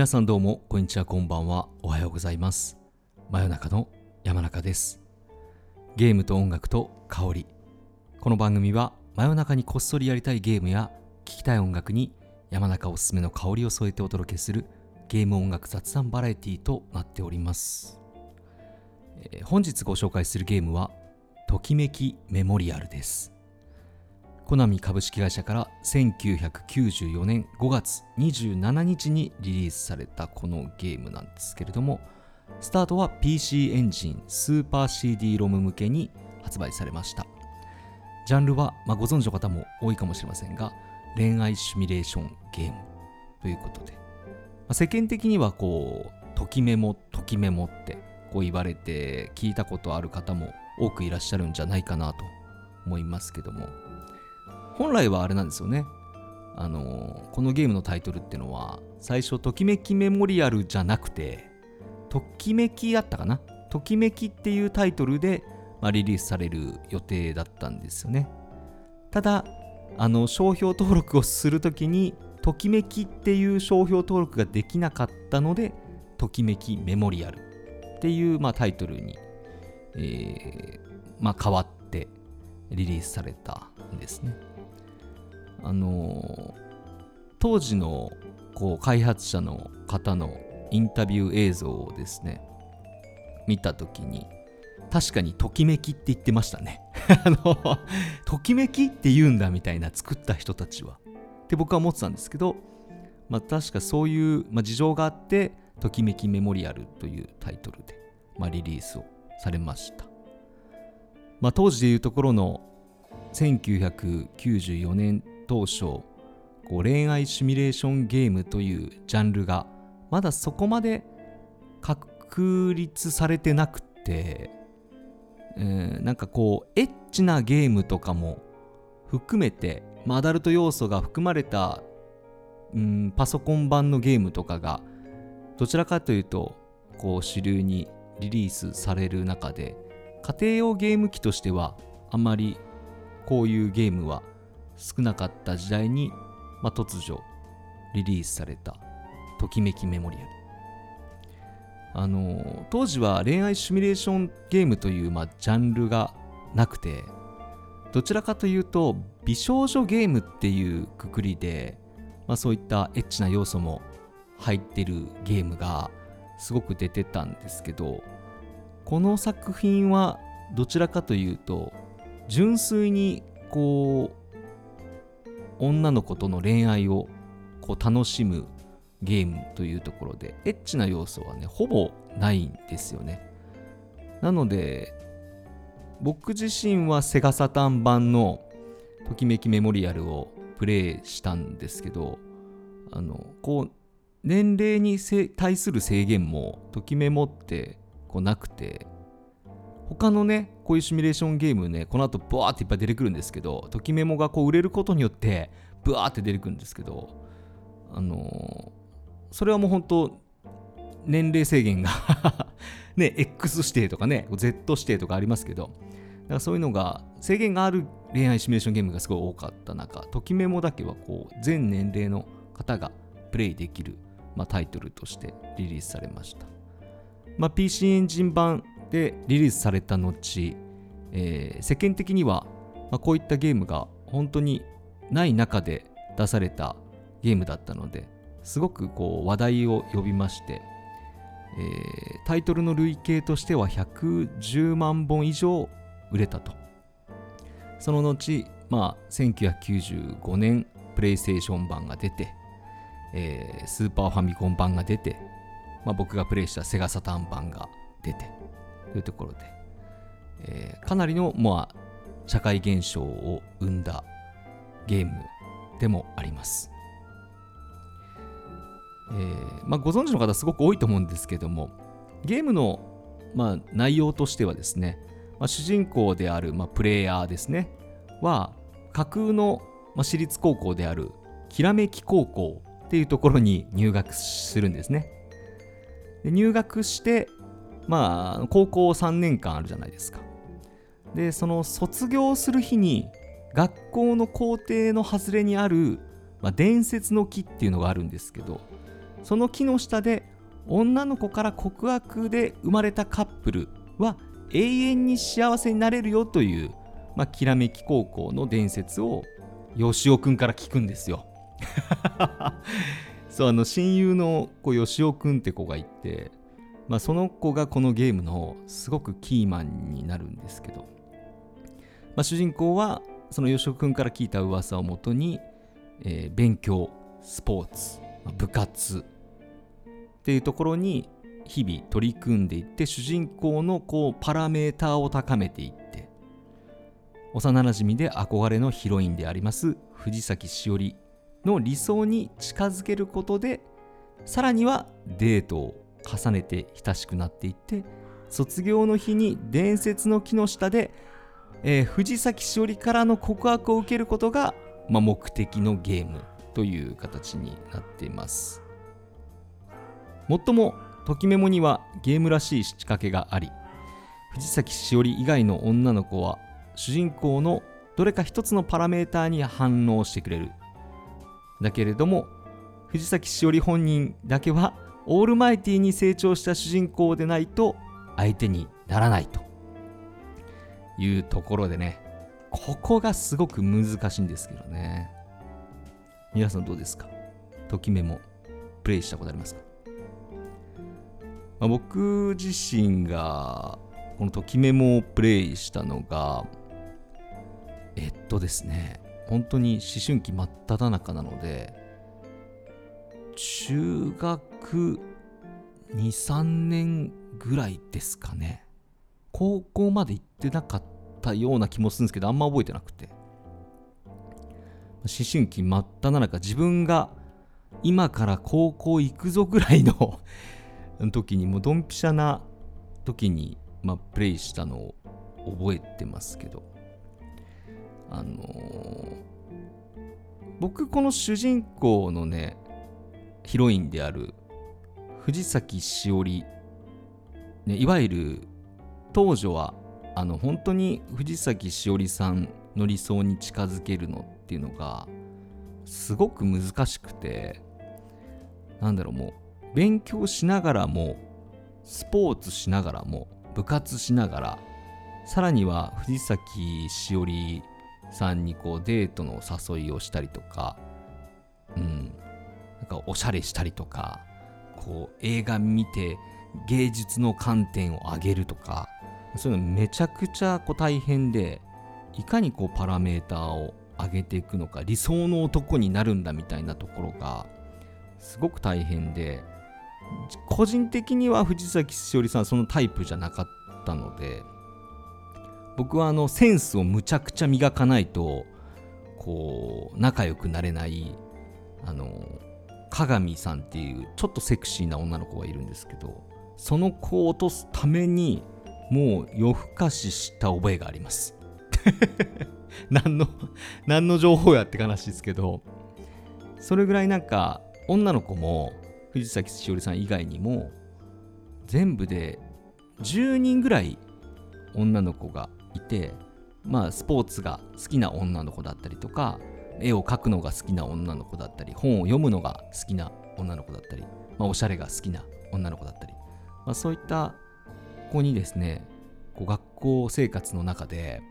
皆さんどうもこんにちはこんばんは。おはようございます。真夜中の山中です。ゲームと音楽と香り。この番組は真夜中にこっそりやりたいゲームや聴きたい音楽に山中おすすめの香りを添えてお届けするゲーム音楽雑談バラエティとなっております、えー本日ご紹介するゲームはときめきメモリアルです。コナミ株式会社から1994年5月27日にリリースされたこのゲームなんですけれどもスタートは PC エンジンスーパー CD ロム向けに発売されました。ジャンルは、まあ、ご存知の方も多いかもしれませんが恋愛シミュレーションゲームということで、まあ世間的にはこうときメモときメモってこう言われて聞いたことある方も多くいらっしゃるんじゃないかなと思いますけども。本来はあれなんですよね。あのこのゲームのタイトルってのは最初ときめきメモリアルじゃなくてときめきだったかな？ときめきっていうタイトルで、まあ、リリースされる予定だったんですよね。ただあの商標登録をするときにときめきっていう商標登録ができなかったのでときめきメモリアルっていう、まあ、タイトルに、えーまあ、変わってリリースされたんですね。あの当時のこう開発者の方のインタビュー映像をですね見た時に確かにときめきって言ってましたね。あのときめきって言うんだみたいな作った人たちは。って僕は思ってたんですけどまあ確かそういう、まあ、事情があってときめきメモリアルというタイトルで、まあ、リリースをされました。まあ当時でいうところの1994年当初こう恋愛シミュレーションゲームというジャンルがまだそこまで確立されてなくて、えーなんかこうエッチなゲームとかも含めて、まあ、アダルト要素が含まれた、うん、パソコン版のゲームとかがどちらかというとこう主流にリリースされる中で家庭用ゲーム機としてはあまりこういうゲームは少なかった時代に、まあ、突如リリースされたときめきメモリアル。あの当時は恋愛シミュレーションゲームという、まあ、ジャンルがなくてどちらかというと美少女ゲームっていうくくりで、まあ、そういったエッチな要素も入ってるゲームがすごく出てたんですけどこの作品はどちらかというと純粋にこう女の子との恋愛をこう楽しむゲームというところでエッチな要素はねほぼないんですよね。なので僕自身はセガサタン版のときめきメモリアルをプレイしたんですけどあのこう年齢に対する制限もときメモってこうなくて他のねこういうシミュレーションゲームねこの後ブワーっていっぱい出てくるんですけどときメモがこう売れることによってブワーって出てくるんですけどあのーそれはもう本当年齢制限が ね X 指定とかね Z 指定とかありますけどだからそういうのが制限がある恋愛シミュレーションゲームがすごい多かった中ときメモだけはこう全年齢の方がプレイできる、まあ、タイトルとしてリリースされました、まあ、PC エンジン版でリリースされた後、えー世間的には、まあ、こういったゲームが本当にない中で出されたゲームだったのですごくこう話題を呼びまして、えータイトルの累計としては110万本以上売れたと。その後、まあ、1995年プレイステーション版が出て、えースーパーファミコン版が出て、まあ、僕がプレイしたセガサターン版が出て。というところで、えーかなりの、まあ、社会現象を生んだゲームでもあります。えーまあ、ご存知の方すごく多いと思うんですけどもゲームの、まあ、内容としてはですね、まあ、主人公である、まあ、プレイヤーですねは架空の、まあ、私立高校であるきらめき高校っていうところに入学するんですねで入学してまあ高校3年間あるじゃないですか。でその卒業する日に学校の校庭の外れにある、まあ、伝説の木っていうのがあるんですけどその木の下で女の子から告白で生まれたカップルは永遠に幸せになれるよという、まあ、きらめき高校の伝説を吉尾くんから聞くんですよ。そうあの親友の子吉尾くんって子がいて、まあ、その子がこのゲームのすごくキーマンになるんですけど、まあ、主人公はその吉尾くんから聞いた噂をもとに、えー、勉強スポーツまあ部活っていうところに日々取り組んでいって主人公のこうパラメーターを高めていって幼なじみで憧れのヒロインであります藤崎しおりの理想に近づけることでさらにはデートを重ねて親しくなっていって卒業の日に伝説の木の下で、えー、藤崎しおりからの告白を受けることが、まあ、目的のゲームという形になっています。もっともときメモにはゲームらしい仕掛けがあり藤崎しおり以外の女の子は主人公のどれか一つのパラメーターに反応してくれる。だけれども藤崎しおり本人だけはオールマイティに成長した主人公でないと相手にならないというところでねここがすごく難しいんですけどね。皆さんどうですか？ときメモプレイしたことありますか、まあ、僕自身がこのときメモをプレイしたのがえっとですね本当に思春期真っ只中なので中学23年ぐらいですかね。高校まで行ってなかったような気もするんですけどあんま覚えてなくて。思春期真っ只中自分が今から高校行くぞぐらいの 時にもうドンピシャな時に、まあ、プレイしたのを覚えてますけど。あのー、僕この主人公のねヒロインである藤崎しおり、ね、いわゆる当女はあの本当に藤崎しおりさんの理想に近づけるのっていうのがすごく難しくてなんだろうもう勉強しながらもスポーツしながらも部活しながらさらには藤崎しおりさんにこうデートの誘いをしたりとか、う、ん。かおしゃれしたりとか、こう映画見て芸術の観点を上げるとか、そういうのめちゃくちゃこう大変で、いかにこうパラメーターを上げていくのか、理想の男になるんだみたいなところが、すごく大変で、個人的には藤崎しおりさんそのタイプじゃなかったので、僕はあのセンスをむちゃくちゃ磨かないとこう仲良くなれないあの鏡さんっていうちょっとセクシーな女の子がいるんですけどその子を落とすためにもう夜更かしした覚えがあります。何の何の情報やって話ですけどそれぐらいなんか女の子も藤崎しおりさん以外にも全部で10人ぐらい女の子がいて、まあ、スポーツが好きな女の子だったりとか絵を描くのが好きな女の子だったり本を読むのが好きな女の子だったり、まあ、おしゃれが好きな女の子だったり、まあ、そういった子にですねこう学校生活の中で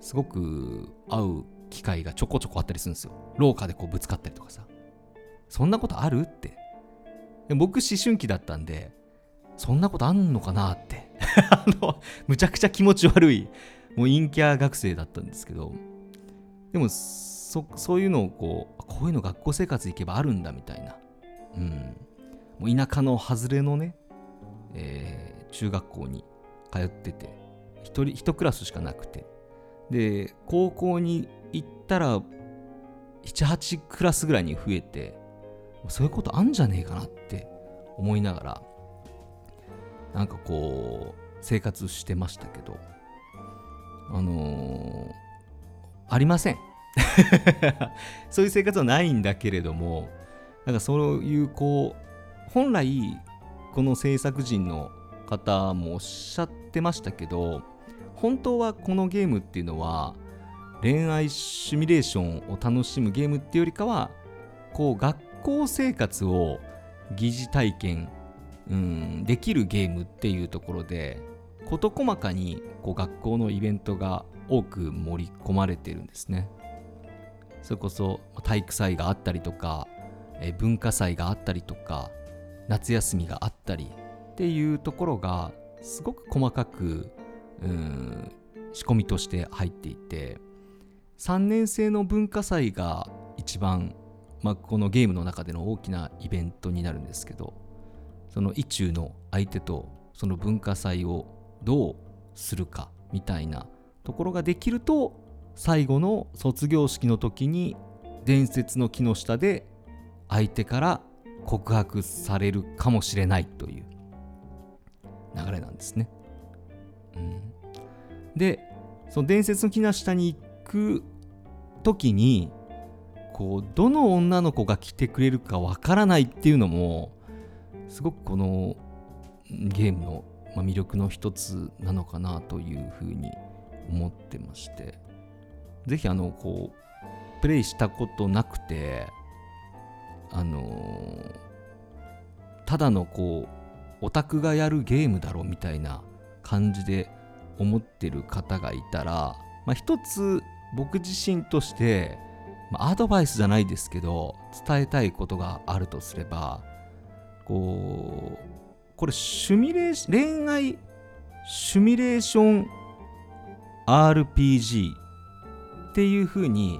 すごく会う機会がちょこちょこあったりするんですよ。廊下でこうぶつかったりとかさ。そんなことある？って。僕思春期だったんでそんなことあんのかな？って。あの、むちゃくちゃ気持ち悪い、もう陰キャ学生だったんですけど、でも、そ、そういうのをこう、こういうの学校生活行けばあるんだみたいな。うん。もう田舎の外れのね、えー、中学校に通ってて、一人、一クラスしかなくて。で、高校に行ったら、7、8クラスぐらいに増えて、そういうことあんじゃねえかなって思いながら、なんかこう生活してましたけどあのー、ありません そういう生活はないんだけれどもなんかそういうこう本来この制作人の方もおっしゃってましたけど本当はこのゲームっていうのは恋愛シミュレーションを楽しむゲームっていうよりかはこう学校生活を疑似体験、うん、できるゲームっていうところで事細かにこう学校のイベントが多く盛り込まれてるんですね。それこそ体育祭があったりとか、え文化祭があったりとか夏休みがあったりっていうところがすごく細かくうん仕込みとして入っていて3年生の文化祭が一番、まあ、このゲームの中での大きなイベントになるんですけどその意中の相手とその文化祭をどうするかみたいなところができると最後の卒業式の時に伝説の木の下で相手から告白されるかもしれないという流れなんですね。うん、でその伝説の木の下に行く時にこうどの女の子が来てくれるかわからないっていうのもすごくこのゲームの魅力の一つなのかなというふうに思ってましてぜひあのこうプレイしたことなくてあの、ただのこうオタクがやるゲームだろみたいな感じで思ってる方がいたら、まあ、一つ僕自身として、まあ、アドバイスじゃないですけど伝えたいことがあるとすればこうこれシュミレーション恋愛シュミレーション RPG っていう風に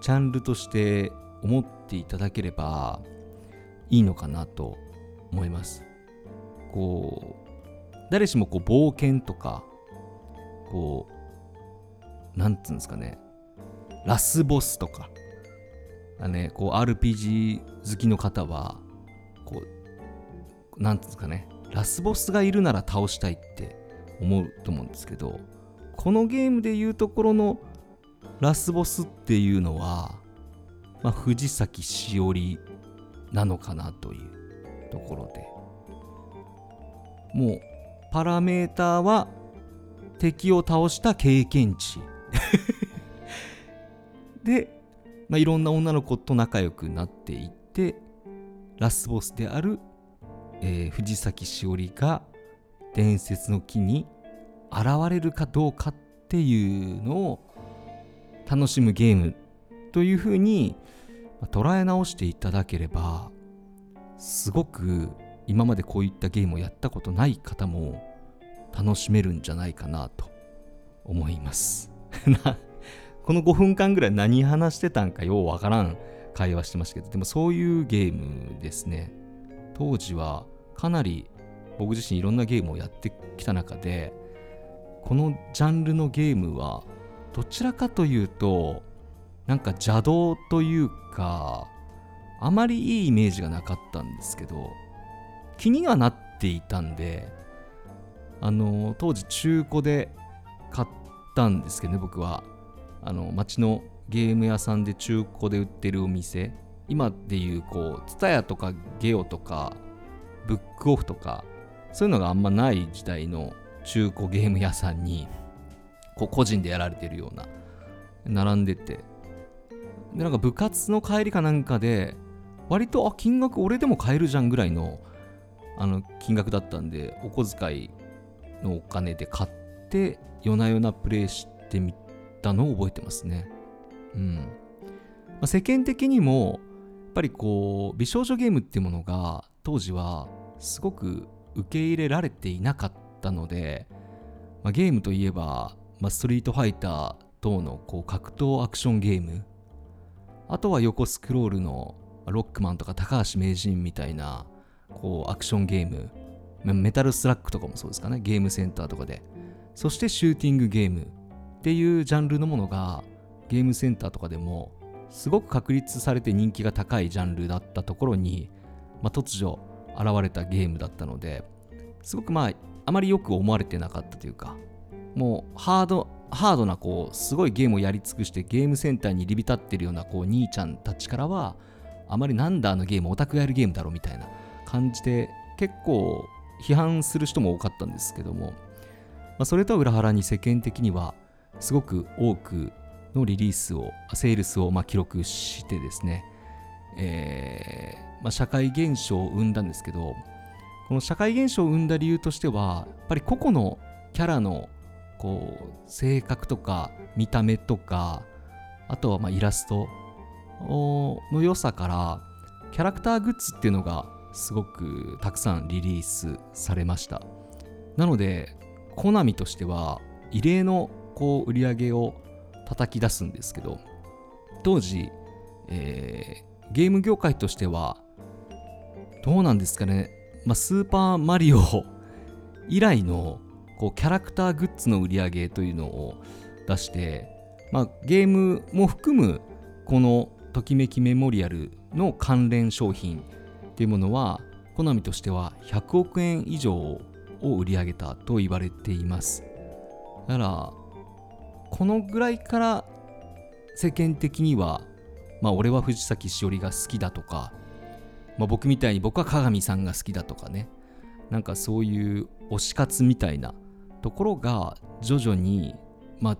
ジャンルとして思っていただければいいのかなと思います。こう誰しもこう冒険とかこうなんつうんですかねラスボスとかねこう RPG 好きの方はこうなんつうんですかねラスボスがいるなら倒したいって思うと思うんですけどこのゲームでいうところのラスボスっていうのは、まあ、藤崎しおりなのかなというところで。もうパラメーターは敵を倒した経験値。で、まあ、いろんな女の子と仲良くなっていってラスボスである、えー、藤崎しおりが伝説の木に現れるかどうかっていうのを楽しむゲームというふうに捉え直していただければすごく今までこういったゲームをやったことない方も楽しめるんじゃないかなと思います。この5分間ぐらい何話してたんかようわからん会話してましたけどでもそういうゲームですね。当時はかなり僕自身いろんなゲームをやってきた中でこのジャンルのゲームはどちらかというとなんか邪道というかあまりいいイメージがなかったんですけど気にはなっていたんであの当時中古で買ったんですけどね僕は。あの街のゲーム屋さんで中古で売ってるお店。今でいうこう TSUTAYA とかゲオとかブックオフとかそういうのがあんまない時代の中古ゲーム屋さんにこう個人でやられてるような並んでて。でなんか部活の帰りかなんかで割とあ金額俺でも買えるじゃんぐらいのあの金額だったんでお小遣いのお金で買って夜な夜なプレイしてみたのを覚えてますね。うん。まあ、世間的にもやっぱりこう美少女ゲームっていうものが当時はすごく受け入れられていなかったので、まあ、ゲームといえば、まあ、ストリートファイター等のこう格闘アクションゲーム。あとは横スクロールのロックマンとか高橋名人みたいなこうアクションゲーム。メタルスラックとかもそうですかね。ゲームセンターとかで。そしてシューティングゲームっていうジャンルのものがゲームセンターとかでもすごく確立されて人気が高いジャンルだったところに、まあ、突如現れたゲームだったのですごくまああまりよく思われてなかったというか。もうハードハードなこうすごいゲームをやり尽くしてゲームセンターに入り浸ってるようなこう兄ちゃんたちからはあまりなんだあのゲームオタクやるゲームだろみたいな感じで結構批判する人も多かったんですけども、まあ、それとは裏腹に世間的にはすごく多くのリリースをセールスをま記録してですね、えーまあ、社会現象を生んだんですけどこの社会現象を生んだ理由としてはやっぱり個々のキャラのこう性格とか見た目とかあとはまイラストの良さからキャラクターグッズっていうのがすごくたくさんリリースされました。なのでコナミとしては異例のこう売り上げを叩き出すんですけど当時、えー、ゲーム業界としてはどうなんですかね、まあ、スーパーマリオ以来のこうキャラクターグッズの売り上げというのを出して、まあ、ゲームも含むこのときめきメモリアルの関連商品っていうものはコナミとしては100億円以上を売り上げたと言われています。だからこのぐらいから世間的にはまあ俺は藤崎しおりが好きだとか、まあ、僕みたいに僕は鏡さんが好きだとかね。なんかそういう推し活みたいなところが徐々に、まあ、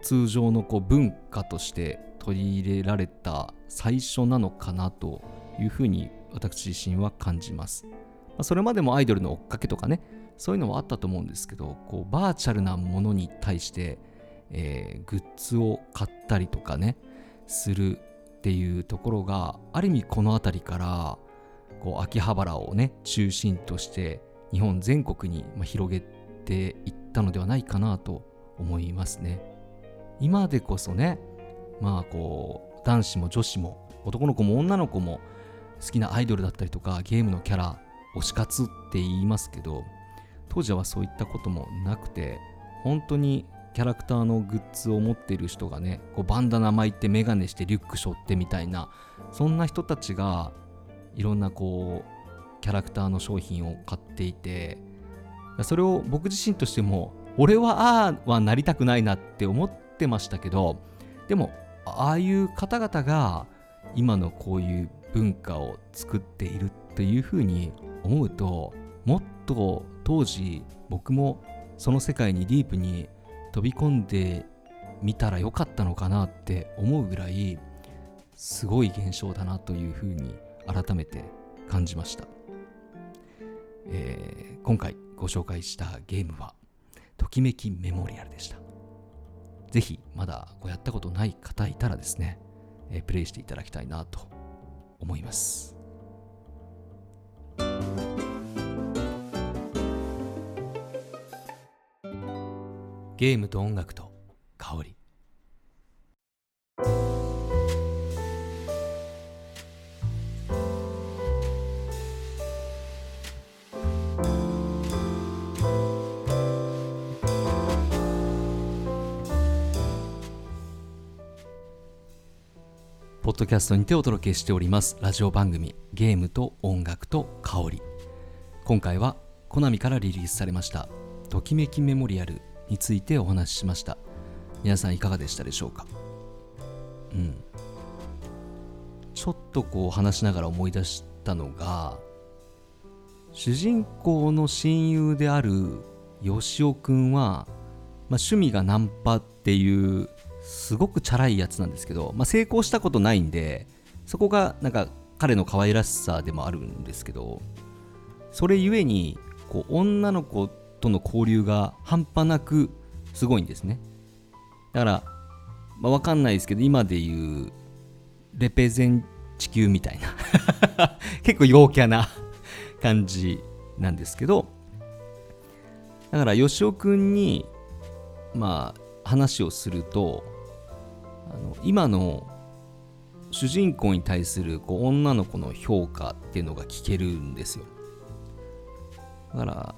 通常のこう文化として取り入れられた最初なのかなというふうに私自身は感じます。まあ、それまでもアイドルの追っかけとかねそういうのはあったと思うんですけどこうバーチャルなものに対して、えー、グッズを買ったりとかねするっていうところがある意味この辺りからこう秋葉原をね中心として日本全国に広げていったのではないかなと思いますね。今でこそね、まあこう、男子も女子も男の子も女の子も好きなアイドルだったりとかゲームのキャラ推し活って言いますけど当時はそういったこともなくて本当にキャラクターのグッズを持っている人がねこうバンダナ巻いてメガネしてリュック背負ってみたいなそんな人たちがいろんなこうキャラクターの商品を買っていてそれを僕自身としても俺はああはなりたくないなって思ってましたけどでもああいう方々が今のこういう文化を作っているというふうに思うともっと当時僕もその世界にディープに飛び込んでみたらよかったのかなって思うぐらいすごい現象だなというふうに改めて感じました、えー、今回ご紹介したゲームはときめきメモリアルでした。ぜひまだこうやったことない方いたらですね、えー、プレイしていただきたいなと思います。ゲームと音楽と香り。ドキャストにてお届けしております。ラジオ番組ゲームと音楽と香り。今回はコナミからリリースされましたときめきメモリアルについてお話ししました。皆さんいかがでしたでしょうか？うん。ちょっとこう話しながら思い出したのが主人公の親友であるよしおくんは、まあ、趣味がナンパっていうすごくチャラいやつなんですけど、まあ、成功したことないんでそこがなんか彼の可愛らしさでもあるんですけどそれゆえにこう女の子との交流が半端なくすごいんですね。だから、まあ、わかんないですけど今で言うレペゼン地球みたいな 結構陽キャな感じなんですけどだから吉尾くんにまあ話をするとあの今の主人公に対するこう女の子の評価っていうのが聞けるんですよ。だから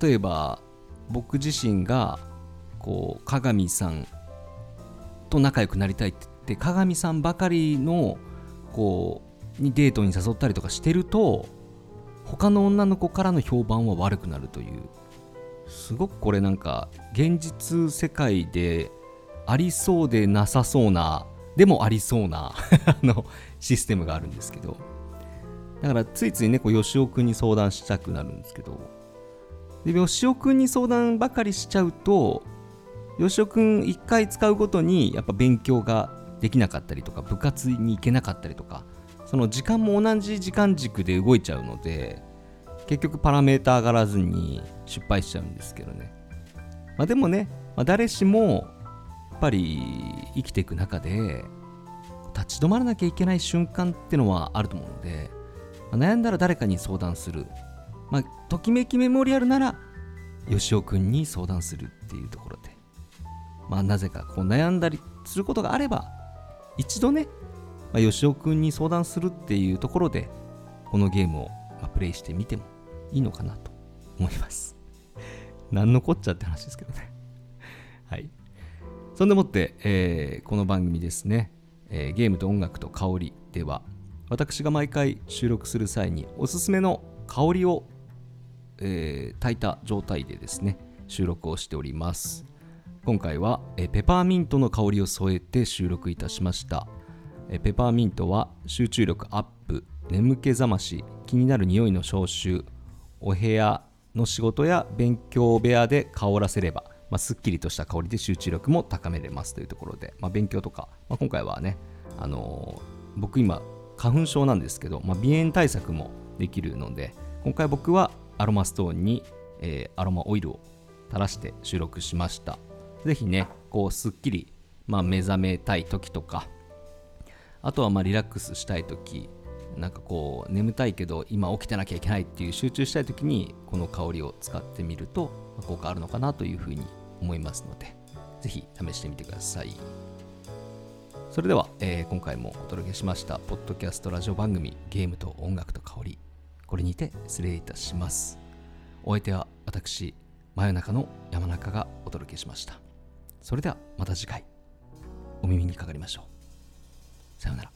例えば僕自身がこう鏡さんと仲良くなりたいって言って鏡さんばかりのこうにデートに誘ったりとかしてると他の女の子からの評判は悪くなるという。すごくこれなんか現実世界でありそうでなさそうなでもありそうな のシステムがあるんですけど。だからついついねこう吉尾くんに相談したくなるんですけど。で吉尾くんに相談ばかりしちゃうと吉尾くん1回使うごとにやっぱ勉強ができなかったりとか部活に行けなかったりとかその時間も同じ時間軸で動いちゃうので結局パラメータ上がらずに失敗しちゃうんですけどね、まあ、でもね、まあ、誰しもぱり生きていく中で立ち止まらなきゃいけない瞬間ってのはあると思うので、まあ、悩んだら誰かに相談する、まあ、ときめきメモリアルならよしおくんに相談するっていうところで、まあ、なぜかこう悩んだりすることがあれば一度ね、まあ、よしおくんに相談するっていうところでこのゲームをプレイしてみてもいいのかなと思います。何のこっちゃって話ですけどね。はい。そんでもって、えー、この番組ですね。えー、ゲームと音楽と香りでは私が毎回収録する際におすすめの香りを、えー、炊いた状態でですね収録をしております。今回は、え、ペパーミントの香りを添えて収録いたしました、え、ペパーミントは集中力アップ眠気覚まし気になる匂いの消臭お部屋の仕事や勉強部屋で香らせればまあ、すっきりとした香りで集中力も高めれますというところで、まあ、勉強とか、まあ、今回はね、あのー、僕今花粉症なんですけど、まあ、鼻炎対策もできるので今回僕はアロマストーンに、えー、アロマオイルを垂らして収録しました。ぜひねこうすっきり、まあ、目覚めたい時とかあとはまあリラックスしたい時なんかこう眠たいけど今起きてなきゃいけないっていう集中したい時にこの香りを使ってみると効果あるのかなというふうに思いますのでぜひ試してみてください。それでは、えー、今回もお届けしましたポッドキャストラジオ番組ゲームと音楽と香りこれにて失礼いたします。お相手は私真夜中の山中がお届けしました。それではまた次回。お耳にかかりましょう。さようなら。